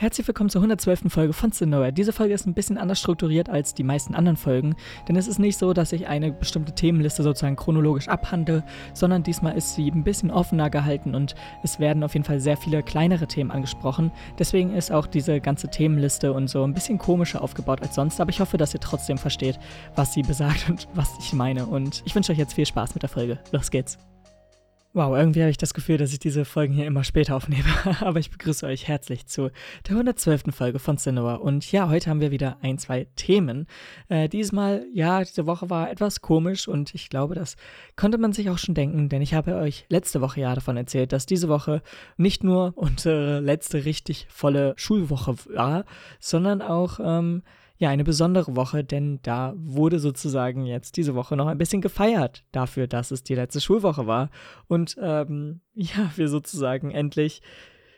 Herzlich willkommen zur 112. Folge von Cinnoa. Diese Folge ist ein bisschen anders strukturiert als die meisten anderen Folgen, denn es ist nicht so, dass ich eine bestimmte Themenliste sozusagen chronologisch abhandle, sondern diesmal ist sie ein bisschen offener gehalten und es werden auf jeden Fall sehr viele kleinere Themen angesprochen. Deswegen ist auch diese ganze Themenliste und so ein bisschen komischer aufgebaut als sonst, aber ich hoffe, dass ihr trotzdem versteht, was sie besagt und was ich meine. Und ich wünsche euch jetzt viel Spaß mit der Folge. Los geht's. Wow, irgendwie habe ich das Gefühl, dass ich diese Folgen hier immer später aufnehme. Aber ich begrüße euch herzlich zu der 112. Folge von Cinema. Und ja, heute haben wir wieder ein, zwei Themen. Äh, diesmal, ja, diese Woche war etwas komisch und ich glaube, das konnte man sich auch schon denken, denn ich habe euch letzte Woche ja davon erzählt, dass diese Woche nicht nur unsere letzte richtig volle Schulwoche war, sondern auch ähm, ja eine besondere Woche, denn da wurde sozusagen jetzt diese Woche noch ein bisschen gefeiert dafür, dass es die letzte Schulwoche war und ähm, ja, wir sozusagen endlich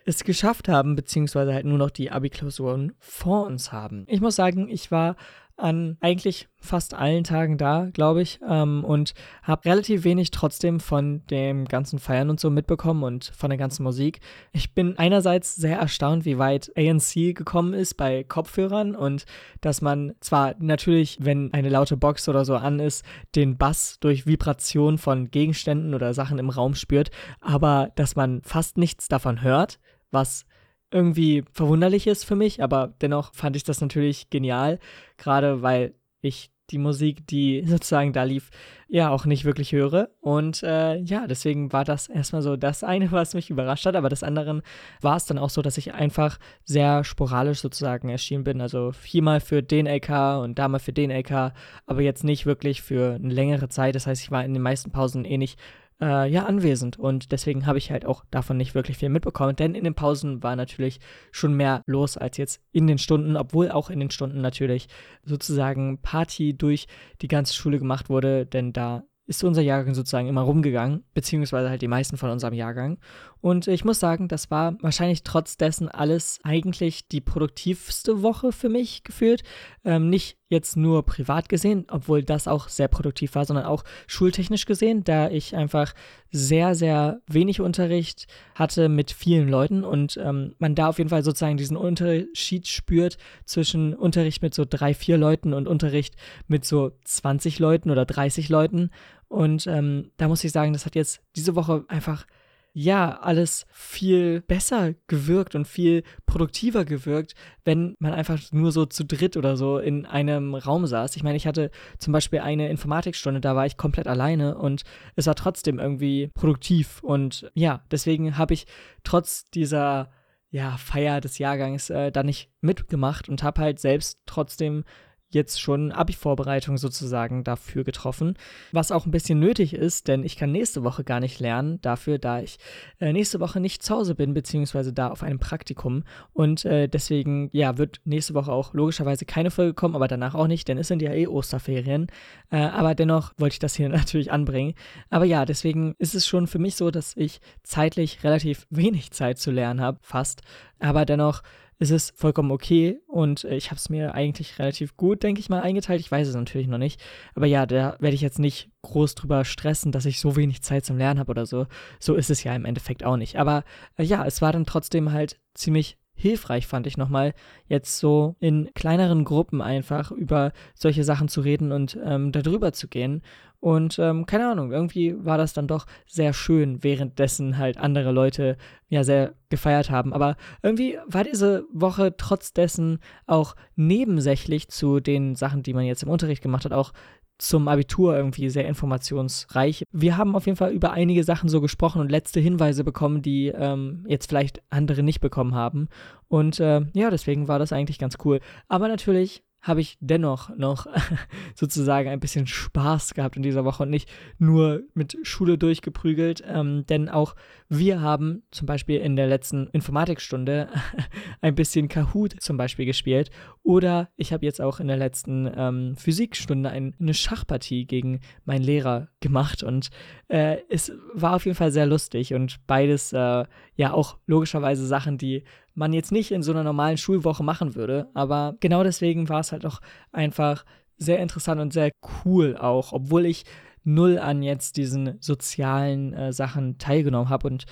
es geschafft haben, beziehungsweise halt nur noch die Abi-Klausuren vor uns haben. Ich muss sagen, ich war an eigentlich fast allen Tagen da, glaube ich, ähm, und habe relativ wenig trotzdem von dem ganzen Feiern und so mitbekommen und von der ganzen Musik. Ich bin einerseits sehr erstaunt, wie weit ANC gekommen ist bei Kopfhörern und dass man zwar natürlich, wenn eine laute Box oder so an ist, den Bass durch Vibration von Gegenständen oder Sachen im Raum spürt, aber dass man fast nichts davon hört, was irgendwie verwunderlich ist für mich, aber dennoch fand ich das natürlich genial, gerade weil ich die Musik, die sozusagen da lief, ja auch nicht wirklich höre. Und äh, ja, deswegen war das erstmal so das eine, was mich überrascht hat. Aber das andere war es dann auch so, dass ich einfach sehr sporadisch sozusagen erschienen bin. Also viermal für den LK und da mal für den LK, aber jetzt nicht wirklich für eine längere Zeit. Das heißt, ich war in den meisten Pausen eh nicht äh, ja, anwesend. Und deswegen habe ich halt auch davon nicht wirklich viel mitbekommen. Denn in den Pausen war natürlich schon mehr los als jetzt in den Stunden, obwohl auch in den Stunden natürlich sozusagen Party durch die ganze Schule gemacht wurde, denn da ist unser Jahrgang sozusagen immer rumgegangen, beziehungsweise halt die meisten von unserem Jahrgang. Und ich muss sagen, das war wahrscheinlich trotz dessen alles eigentlich die produktivste Woche für mich gefühlt. Ähm, nicht jetzt nur privat gesehen, obwohl das auch sehr produktiv war, sondern auch schultechnisch gesehen, da ich einfach sehr, sehr wenig Unterricht hatte mit vielen Leuten und ähm, man da auf jeden Fall sozusagen diesen Unterschied spürt zwischen Unterricht mit so drei, vier Leuten und Unterricht mit so 20 Leuten oder 30 Leuten. Und ähm, da muss ich sagen, das hat jetzt diese Woche einfach ja, alles viel besser gewirkt und viel produktiver gewirkt, wenn man einfach nur so zu dritt oder so in einem Raum saß. Ich meine, ich hatte zum Beispiel eine Informatikstunde, da war ich komplett alleine und es war trotzdem irgendwie produktiv. Und ja, deswegen habe ich trotz dieser ja, Feier des Jahrgangs äh, da nicht mitgemacht und habe halt selbst trotzdem jetzt schon Abi-Vorbereitung sozusagen dafür getroffen, was auch ein bisschen nötig ist, denn ich kann nächste Woche gar nicht lernen, dafür, da ich äh, nächste Woche nicht zu Hause bin, beziehungsweise da auf einem Praktikum. Und äh, deswegen, ja, wird nächste Woche auch logischerweise keine Folge kommen, aber danach auch nicht, denn es sind ja eh Osterferien, äh, aber dennoch wollte ich das hier natürlich anbringen, aber ja, deswegen ist es schon für mich so, dass ich zeitlich relativ wenig Zeit zu lernen habe, fast, aber dennoch es ist vollkommen okay und äh, ich habe es mir eigentlich relativ gut, denke ich mal, eingeteilt. Ich weiß es natürlich noch nicht. Aber ja, da werde ich jetzt nicht groß drüber stressen, dass ich so wenig Zeit zum Lernen habe oder so. So ist es ja im Endeffekt auch nicht. Aber äh, ja, es war dann trotzdem halt ziemlich hilfreich, fand ich nochmal, jetzt so in kleineren Gruppen einfach über solche Sachen zu reden und ähm, darüber zu gehen. Und ähm, keine Ahnung, irgendwie war das dann doch sehr schön, währenddessen halt andere Leute ja sehr gefeiert haben. Aber irgendwie war diese Woche trotz dessen auch nebensächlich zu den Sachen, die man jetzt im Unterricht gemacht hat, auch zum Abitur irgendwie sehr informationsreich. Wir haben auf jeden Fall über einige Sachen so gesprochen und letzte Hinweise bekommen, die ähm, jetzt vielleicht andere nicht bekommen haben. Und äh, ja, deswegen war das eigentlich ganz cool. Aber natürlich habe ich dennoch noch sozusagen ein bisschen Spaß gehabt in dieser Woche und nicht nur mit Schule durchgeprügelt. Ähm, denn auch wir haben zum Beispiel in der letzten Informatikstunde ein bisschen Kahoot zum Beispiel gespielt. Oder ich habe jetzt auch in der letzten ähm, Physikstunde ein, eine Schachpartie gegen meinen Lehrer gemacht. Und äh, es war auf jeden Fall sehr lustig und beides äh, ja auch logischerweise Sachen, die man jetzt nicht in so einer normalen Schulwoche machen würde. Aber genau deswegen war es halt auch einfach sehr interessant und sehr cool auch, obwohl ich null an jetzt diesen sozialen äh, Sachen teilgenommen habe und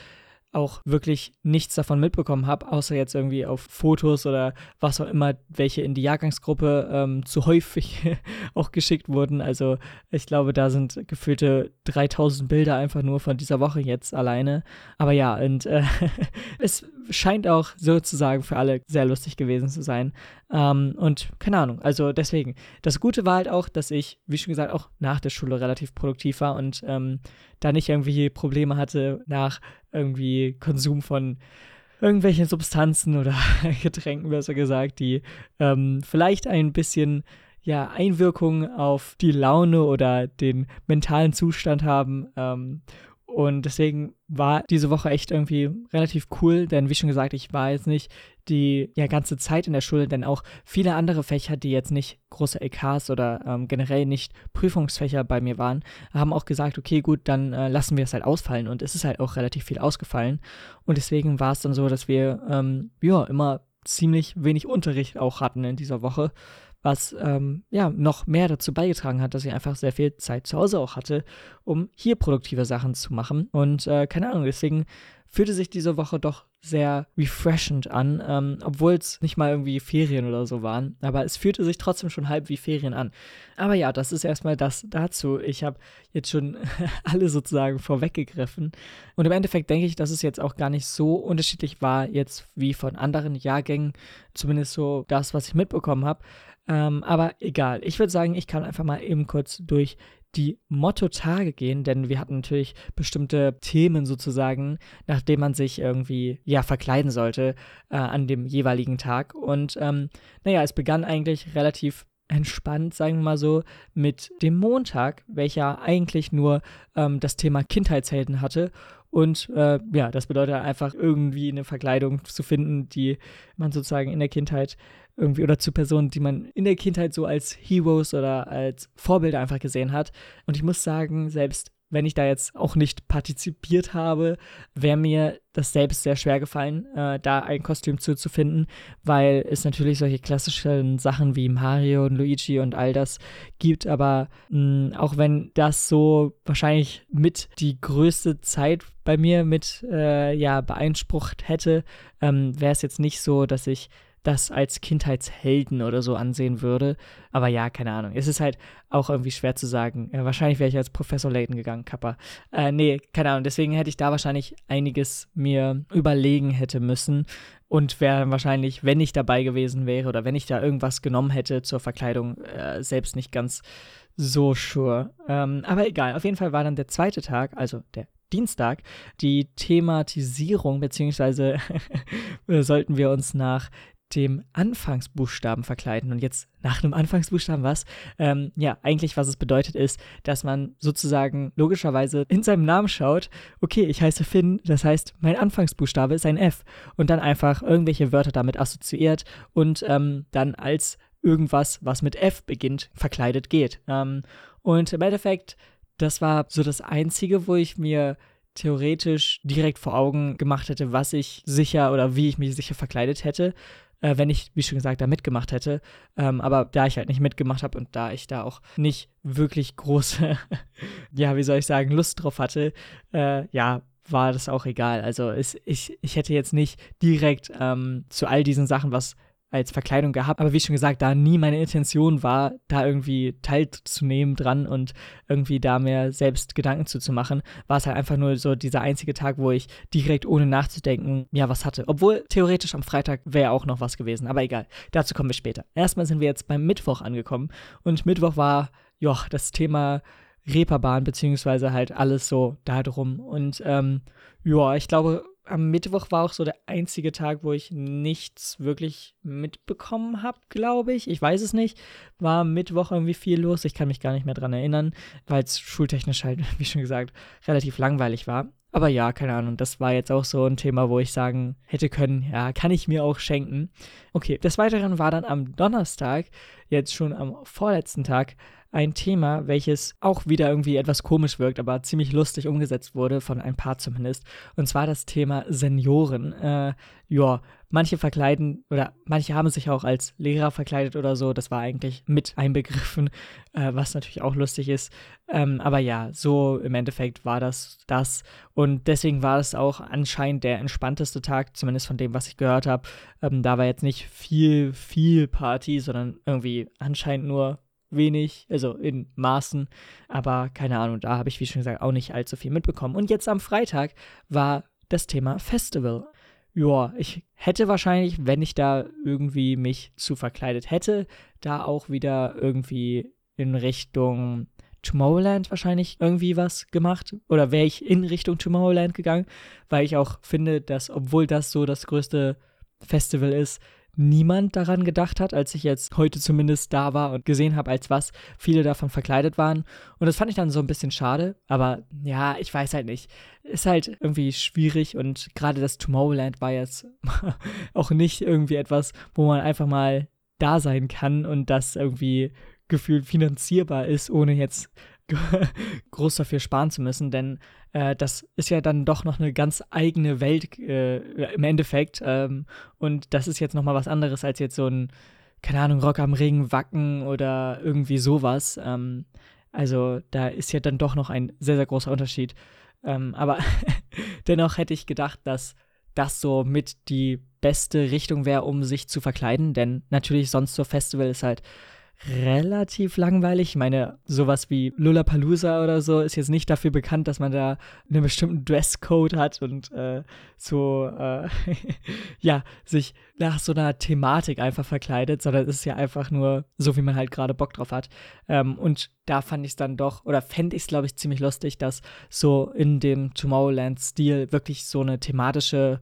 auch wirklich nichts davon mitbekommen habe, außer jetzt irgendwie auf Fotos oder was auch immer, welche in die Jahrgangsgruppe ähm, zu häufig auch geschickt wurden. Also ich glaube, da sind gefühlte 3000 Bilder einfach nur von dieser Woche jetzt alleine. Aber ja, und äh, es scheint auch sozusagen für alle sehr lustig gewesen zu sein. Ähm, und keine Ahnung, also deswegen. Das Gute war halt auch, dass ich, wie schon gesagt, auch nach der Schule relativ produktiv war und ähm, da nicht irgendwie Probleme hatte nach irgendwie Konsum von irgendwelchen Substanzen oder Getränken, besser gesagt, die ähm, vielleicht ein bisschen ja, Einwirkung auf die Laune oder den mentalen Zustand haben. Ähm, und deswegen war diese Woche echt irgendwie relativ cool, denn wie schon gesagt, ich war jetzt nicht die ja, ganze Zeit in der Schule, denn auch viele andere Fächer, die jetzt nicht große EKs oder ähm, generell nicht Prüfungsfächer bei mir waren, haben auch gesagt, okay, gut, dann äh, lassen wir es halt ausfallen. Und es ist halt auch relativ viel ausgefallen. Und deswegen war es dann so, dass wir ähm, ja immer ziemlich wenig Unterricht auch hatten in dieser Woche was ähm, ja noch mehr dazu beigetragen hat, dass ich einfach sehr viel Zeit zu Hause auch hatte, um hier produktive Sachen zu machen. Und äh, keine Ahnung, deswegen fühlte sich diese Woche doch sehr refreshend an, ähm, obwohl es nicht mal irgendwie Ferien oder so waren. Aber es fühlte sich trotzdem schon halb wie Ferien an. Aber ja, das ist erstmal das dazu. Ich habe jetzt schon alle sozusagen vorweggegriffen. Und im Endeffekt denke ich, dass es jetzt auch gar nicht so unterschiedlich war, jetzt wie von anderen Jahrgängen, zumindest so das, was ich mitbekommen habe. Ähm, aber egal. Ich würde sagen, ich kann einfach mal eben kurz durch die Motto-Tage gehen, denn wir hatten natürlich bestimmte Themen sozusagen, nachdem man sich irgendwie, ja, verkleiden sollte äh, an dem jeweiligen Tag. Und ähm, naja, es begann eigentlich relativ entspannt, sagen wir mal so, mit dem Montag, welcher eigentlich nur ähm, das Thema Kindheitshelden hatte. Und äh, ja, das bedeutet einfach irgendwie eine Verkleidung zu finden, die man sozusagen in der Kindheit irgendwie oder zu Personen, die man in der Kindheit so als Heroes oder als Vorbilder einfach gesehen hat. Und ich muss sagen, selbst wenn ich da jetzt auch nicht partizipiert habe, wäre mir das selbst sehr schwer gefallen, äh, da ein Kostüm zuzufinden, weil es natürlich solche klassischen Sachen wie Mario und Luigi und all das gibt, aber mh, auch wenn das so wahrscheinlich mit die größte Zeit bei mir mit äh, ja beeinsprucht hätte, ähm, wäre es jetzt nicht so, dass ich das als Kindheitshelden oder so ansehen würde. Aber ja, keine Ahnung. Es ist halt auch irgendwie schwer zu sagen. Ja, wahrscheinlich wäre ich als Professor Layton gegangen, Kappa. Äh, nee, keine Ahnung. Deswegen hätte ich da wahrscheinlich einiges mir überlegen hätte müssen. Und wäre wahrscheinlich, wenn ich dabei gewesen wäre oder wenn ich da irgendwas genommen hätte zur Verkleidung, äh, selbst nicht ganz so sure. Ähm, aber egal, auf jeden Fall war dann der zweite Tag, also der Dienstag, die Thematisierung, beziehungsweise sollten wir uns nach dem Anfangsbuchstaben verkleiden. Und jetzt nach einem Anfangsbuchstaben was? Ähm, ja, eigentlich was es bedeutet ist, dass man sozusagen logischerweise in seinem Namen schaut, okay, ich heiße Finn, das heißt, mein Anfangsbuchstabe ist ein F. Und dann einfach irgendwelche Wörter damit assoziiert und ähm, dann als irgendwas, was mit F beginnt, verkleidet geht. Ähm, und im Endeffekt, das war so das Einzige, wo ich mir theoretisch direkt vor Augen gemacht hätte, was ich sicher oder wie ich mich sicher verkleidet hätte äh, wenn ich, wie schon gesagt, da mitgemacht hätte. Ähm, aber da ich halt nicht mitgemacht habe und da ich da auch nicht wirklich große, ja, wie soll ich sagen, Lust drauf hatte, äh, ja, war das auch egal. Also es, ich, ich hätte jetzt nicht direkt ähm, zu all diesen Sachen was als Verkleidung gehabt. Aber wie schon gesagt, da nie meine Intention war, da irgendwie teilzunehmen dran und irgendwie da mehr selbst Gedanken zuzumachen, war es halt einfach nur so dieser einzige Tag, wo ich direkt ohne nachzudenken, ja, was hatte. Obwohl theoretisch am Freitag wäre auch noch was gewesen. Aber egal, dazu kommen wir später. Erstmal sind wir jetzt beim Mittwoch angekommen und Mittwoch war, ja, das Thema Reeperbahn, beziehungsweise halt alles so da drum. Und ähm, ja, ich glaube, am Mittwoch war auch so der einzige Tag, wo ich nichts wirklich mitbekommen habe, glaube ich. Ich weiß es nicht. War Mittwoch irgendwie viel los. Ich kann mich gar nicht mehr dran erinnern, weil es schultechnisch halt, wie schon gesagt, relativ langweilig war. Aber ja, keine Ahnung, das war jetzt auch so ein Thema, wo ich sagen hätte können, ja, kann ich mir auch schenken. Okay, des Weiteren war dann am Donnerstag, jetzt schon am vorletzten Tag, ein Thema, welches auch wieder irgendwie etwas komisch wirkt, aber ziemlich lustig umgesetzt wurde, von ein paar zumindest. Und zwar das Thema Senioren. Äh, ja, manche verkleiden oder manche haben sich auch als Lehrer verkleidet oder so. Das war eigentlich mit einbegriffen, äh, was natürlich auch lustig ist. Ähm, aber ja, so im Endeffekt war das das. Und deswegen war es auch anscheinend der entspannteste Tag, zumindest von dem, was ich gehört habe. Ähm, da war jetzt nicht viel, viel Party, sondern irgendwie anscheinend nur wenig, also in Maßen, aber keine Ahnung, da habe ich, wie schon gesagt, auch nicht allzu viel mitbekommen. Und jetzt am Freitag war das Thema Festival. Ja, ich hätte wahrscheinlich, wenn ich da irgendwie mich zu verkleidet hätte, da auch wieder irgendwie in Richtung Tomorrowland wahrscheinlich irgendwie was gemacht. Oder wäre ich in Richtung Tomorrowland gegangen, weil ich auch finde, dass, obwohl das so das größte Festival ist, niemand daran gedacht hat, als ich jetzt heute zumindest da war und gesehen habe, als was viele davon verkleidet waren. Und das fand ich dann so ein bisschen schade. Aber ja, ich weiß halt nicht. Ist halt irgendwie schwierig und gerade das Tomorrowland war jetzt auch nicht irgendwie etwas, wo man einfach mal da sein kann und das irgendwie gefühlt finanzierbar ist, ohne jetzt groß dafür sparen zu müssen, denn äh, das ist ja dann doch noch eine ganz eigene Welt äh, im Endeffekt. Ähm, und das ist jetzt nochmal was anderes als jetzt so ein, keine Ahnung, Rock am Ring, Wacken oder irgendwie sowas. Ähm, also da ist ja dann doch noch ein sehr, sehr großer Unterschied. Ähm, aber dennoch hätte ich gedacht, dass das so mit die beste Richtung wäre, um sich zu verkleiden, denn natürlich sonst so Festival ist halt relativ langweilig. Ich meine, sowas wie Lollapalooza oder so ist jetzt nicht dafür bekannt, dass man da einen bestimmten Dresscode hat und äh, so, äh, ja, sich nach so einer Thematik einfach verkleidet, sondern es ist ja einfach nur so, wie man halt gerade Bock drauf hat. Ähm, und da fand ich es dann doch, oder fände ich es, glaube ich, ziemlich lustig, dass so in dem Tomorrowland-Stil wirklich so eine thematische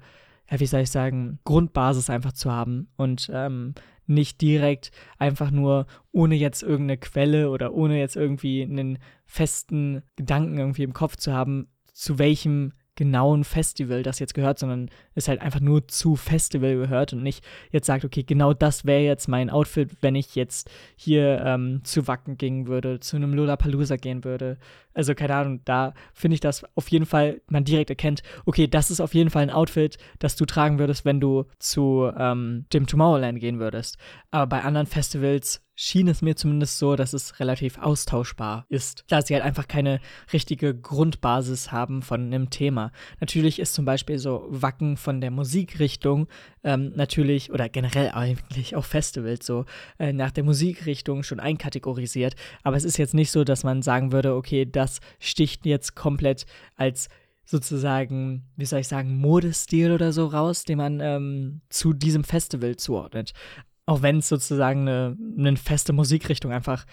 ja, wie soll ich sagen, Grundbasis einfach zu haben und ähm, nicht direkt einfach nur ohne jetzt irgendeine Quelle oder ohne jetzt irgendwie einen festen Gedanken irgendwie im Kopf zu haben, zu welchem genauen Festival das jetzt gehört, sondern es halt einfach nur zu Festival gehört und nicht jetzt sagt, okay, genau das wäre jetzt mein Outfit, wenn ich jetzt hier ähm, zu Wacken gehen würde, zu einem Lollapalooza gehen würde. Also keine Ahnung, da finde ich das auf jeden Fall, man direkt erkennt, okay, das ist auf jeden Fall ein Outfit, das du tragen würdest, wenn du zu ähm, dem Tomorrowland gehen würdest. Aber bei anderen Festivals schien es mir zumindest so, dass es relativ austauschbar ist, da sie halt einfach keine richtige Grundbasis haben von einem Thema. Natürlich ist zum Beispiel so Wacken von der Musikrichtung ähm, natürlich oder generell eigentlich auch Festivals so äh, nach der Musikrichtung schon einkategorisiert, aber es ist jetzt nicht so, dass man sagen würde, okay, das sticht jetzt komplett als sozusagen, wie soll ich sagen, Modestil oder so raus, den man ähm, zu diesem Festival zuordnet. Auch wenn es sozusagen eine, eine feste Musikrichtung einfach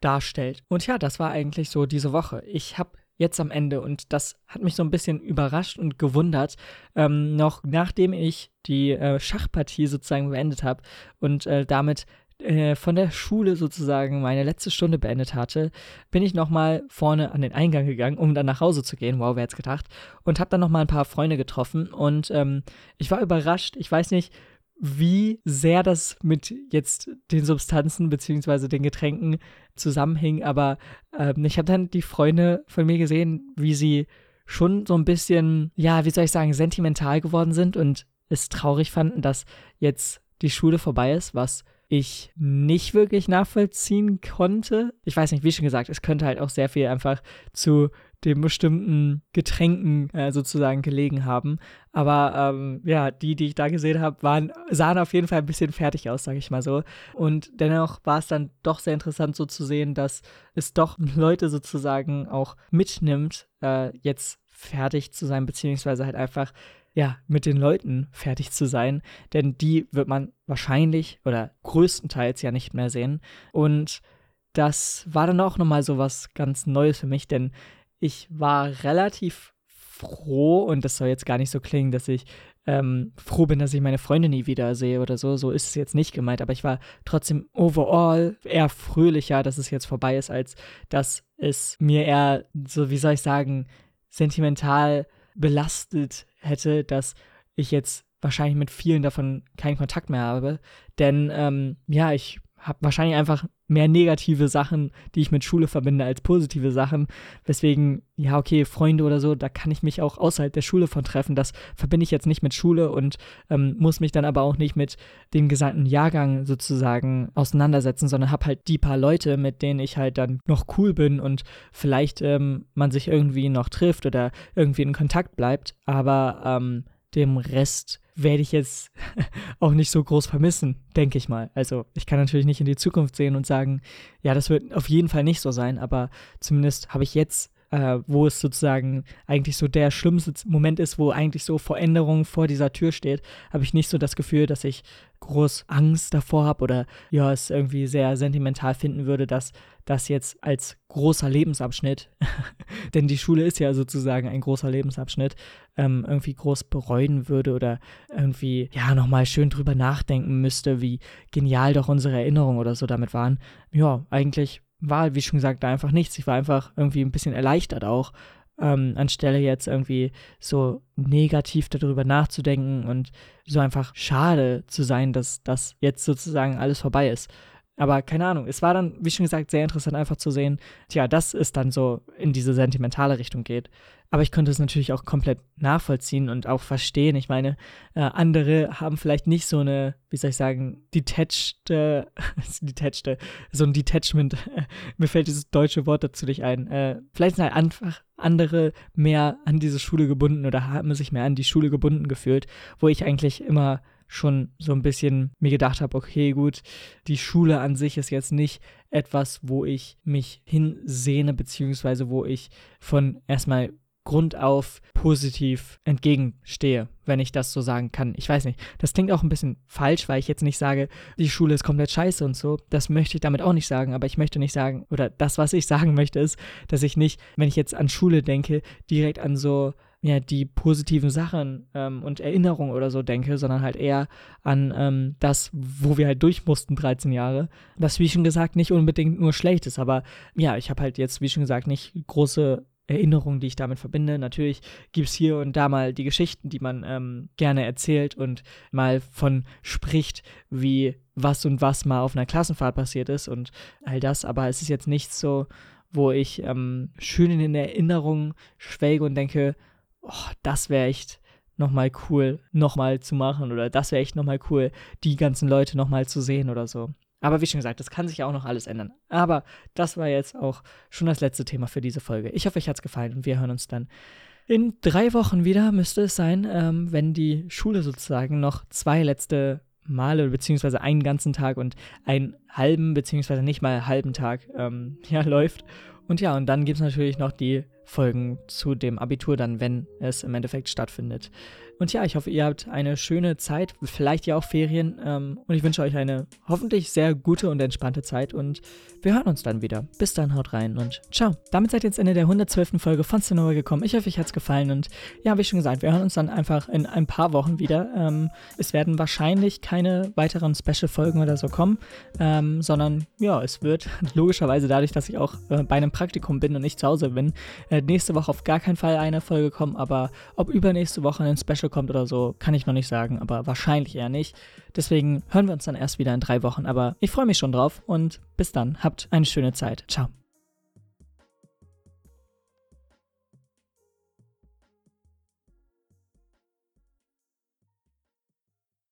darstellt. Und ja, das war eigentlich so diese Woche. Ich habe jetzt am Ende, und das hat mich so ein bisschen überrascht und gewundert, ähm, noch nachdem ich die äh, Schachpartie sozusagen beendet habe und äh, damit äh, von der Schule sozusagen meine letzte Stunde beendet hatte, bin ich nochmal vorne an den Eingang gegangen, um dann nach Hause zu gehen. Wow, wer hätte gedacht? Und habe dann nochmal ein paar Freunde getroffen und ähm, ich war überrascht. Ich weiß nicht, wie sehr das mit jetzt den Substanzen beziehungsweise den Getränken zusammenhing, aber ähm, ich habe dann die Freunde von mir gesehen, wie sie schon so ein bisschen, ja, wie soll ich sagen, sentimental geworden sind und es traurig fanden, dass jetzt die Schule vorbei ist, was ich nicht wirklich nachvollziehen konnte. Ich weiß nicht, wie schon gesagt, es könnte halt auch sehr viel einfach zu den bestimmten Getränken äh, sozusagen gelegen haben. Aber ähm, ja, die, die ich da gesehen habe, waren, sahen auf jeden Fall ein bisschen fertig aus, sage ich mal so. Und dennoch war es dann doch sehr interessant so zu sehen, dass es doch Leute sozusagen auch mitnimmt, äh, jetzt fertig zu sein, beziehungsweise halt einfach ja, mit den Leuten fertig zu sein, denn die wird man wahrscheinlich oder größtenteils ja nicht mehr sehen. Und das war dann auch nochmal so was ganz Neues für mich, denn ich war relativ froh, und das soll jetzt gar nicht so klingen, dass ich ähm, froh bin, dass ich meine Freunde nie wieder sehe oder so. So ist es jetzt nicht gemeint, aber ich war trotzdem overall eher fröhlicher, dass es jetzt vorbei ist, als dass es mir eher, so wie soll ich sagen, sentimental belastet hätte, dass ich jetzt wahrscheinlich mit vielen davon keinen Kontakt mehr habe. Denn ähm, ja, ich habe wahrscheinlich einfach mehr negative Sachen, die ich mit Schule verbinde, als positive Sachen. Weswegen, ja, okay, Freunde oder so, da kann ich mich auch außerhalb der Schule von treffen. Das verbinde ich jetzt nicht mit Schule und ähm, muss mich dann aber auch nicht mit dem gesamten Jahrgang sozusagen auseinandersetzen, sondern habe halt die paar Leute, mit denen ich halt dann noch cool bin und vielleicht ähm, man sich irgendwie noch trifft oder irgendwie in Kontakt bleibt. Aber ähm, dem Rest werde ich jetzt auch nicht so groß vermissen, denke ich mal. Also ich kann natürlich nicht in die Zukunft sehen und sagen, ja, das wird auf jeden Fall nicht so sein, aber zumindest habe ich jetzt äh, wo es sozusagen eigentlich so der schlimmste Moment ist, wo eigentlich so Veränderung vor dieser Tür steht, habe ich nicht so das Gefühl, dass ich groß Angst davor habe oder ja, es irgendwie sehr sentimental finden würde, dass das jetzt als großer Lebensabschnitt, denn die Schule ist ja sozusagen ein großer Lebensabschnitt, ähm, irgendwie groß bereuen würde oder irgendwie, ja, nochmal schön drüber nachdenken müsste, wie genial doch unsere Erinnerungen oder so damit waren. Ja, eigentlich war, wie schon gesagt, da einfach nichts. Ich war einfach irgendwie ein bisschen erleichtert auch, ähm, anstelle jetzt irgendwie so negativ darüber nachzudenken und so einfach schade zu sein, dass das jetzt sozusagen alles vorbei ist. Aber keine Ahnung, es war dann, wie schon gesagt, sehr interessant einfach zu sehen, tja, dass es dann so in diese sentimentale Richtung geht. Aber ich konnte es natürlich auch komplett nachvollziehen und auch verstehen. Ich meine, äh, andere haben vielleicht nicht so eine, wie soll ich sagen, detached, äh, detached, so ein Detachment. Mir fällt dieses deutsche Wort dazu nicht ein. Äh, vielleicht sind halt einfach andere mehr an diese Schule gebunden oder haben sich mehr an die Schule gebunden gefühlt, wo ich eigentlich immer schon so ein bisschen mir gedacht habe, okay, gut, die Schule an sich ist jetzt nicht etwas, wo ich mich hinsehne, beziehungsweise wo ich von erstmal Grund auf positiv entgegenstehe, wenn ich das so sagen kann. Ich weiß nicht. Das klingt auch ein bisschen falsch, weil ich jetzt nicht sage, die Schule ist komplett scheiße und so. Das möchte ich damit auch nicht sagen, aber ich möchte nicht sagen, oder das, was ich sagen möchte, ist, dass ich nicht, wenn ich jetzt an Schule denke, direkt an so ja, die positiven Sachen ähm, und Erinnerungen oder so denke, sondern halt eher an ähm, das, wo wir halt durch mussten, 13 Jahre. Was, wie schon gesagt, nicht unbedingt nur schlecht ist, aber ja, ich habe halt jetzt, wie schon gesagt, nicht große Erinnerungen, die ich damit verbinde. Natürlich gibt es hier und da mal die Geschichten, die man ähm, gerne erzählt und mal von spricht, wie was und was mal auf einer Klassenfahrt passiert ist und all das. Aber es ist jetzt nicht so, wo ich ähm, schön in den Erinnerungen schwelge und denke, oh, das wäre echt nochmal cool, nochmal zu machen oder das wäre echt nochmal cool, die ganzen Leute nochmal zu sehen oder so. Aber wie schon gesagt, das kann sich ja auch noch alles ändern. Aber das war jetzt auch schon das letzte Thema für diese Folge. Ich hoffe, euch hat es gefallen und wir hören uns dann in drei Wochen wieder, müsste es sein, ähm, wenn die Schule sozusagen noch zwei letzte Male, beziehungsweise einen ganzen Tag und einen halben, beziehungsweise nicht mal halben Tag ähm, ja, läuft. Und ja, und dann gibt es natürlich noch die Folgen zu dem Abitur dann, wenn es im Endeffekt stattfindet. Und ja, ich hoffe, ihr habt eine schöne Zeit, vielleicht ja auch Ferien. Ähm, und ich wünsche euch eine hoffentlich sehr gute und entspannte Zeit. Und wir hören uns dann wieder. Bis dann, haut rein und ciao. Damit seid ihr jetzt Ende der 112. Folge von Sonora gekommen. Ich hoffe, euch hat es gefallen. Und ja, wie schon gesagt, wir hören uns dann einfach in ein paar Wochen wieder. Ähm, es werden wahrscheinlich keine weiteren Special-Folgen oder so kommen, ähm, sondern ja, es wird logischerweise dadurch, dass ich auch äh, bei einem Praktikum bin und nicht zu Hause bin, äh, nächste Woche auf gar keinen Fall eine Folge kommen. Aber ob übernächste Woche ein Special Special kommt oder so, kann ich noch nicht sagen, aber wahrscheinlich eher nicht. Deswegen hören wir uns dann erst wieder in drei Wochen. Aber ich freue mich schon drauf und bis dann. Habt eine schöne Zeit. Ciao.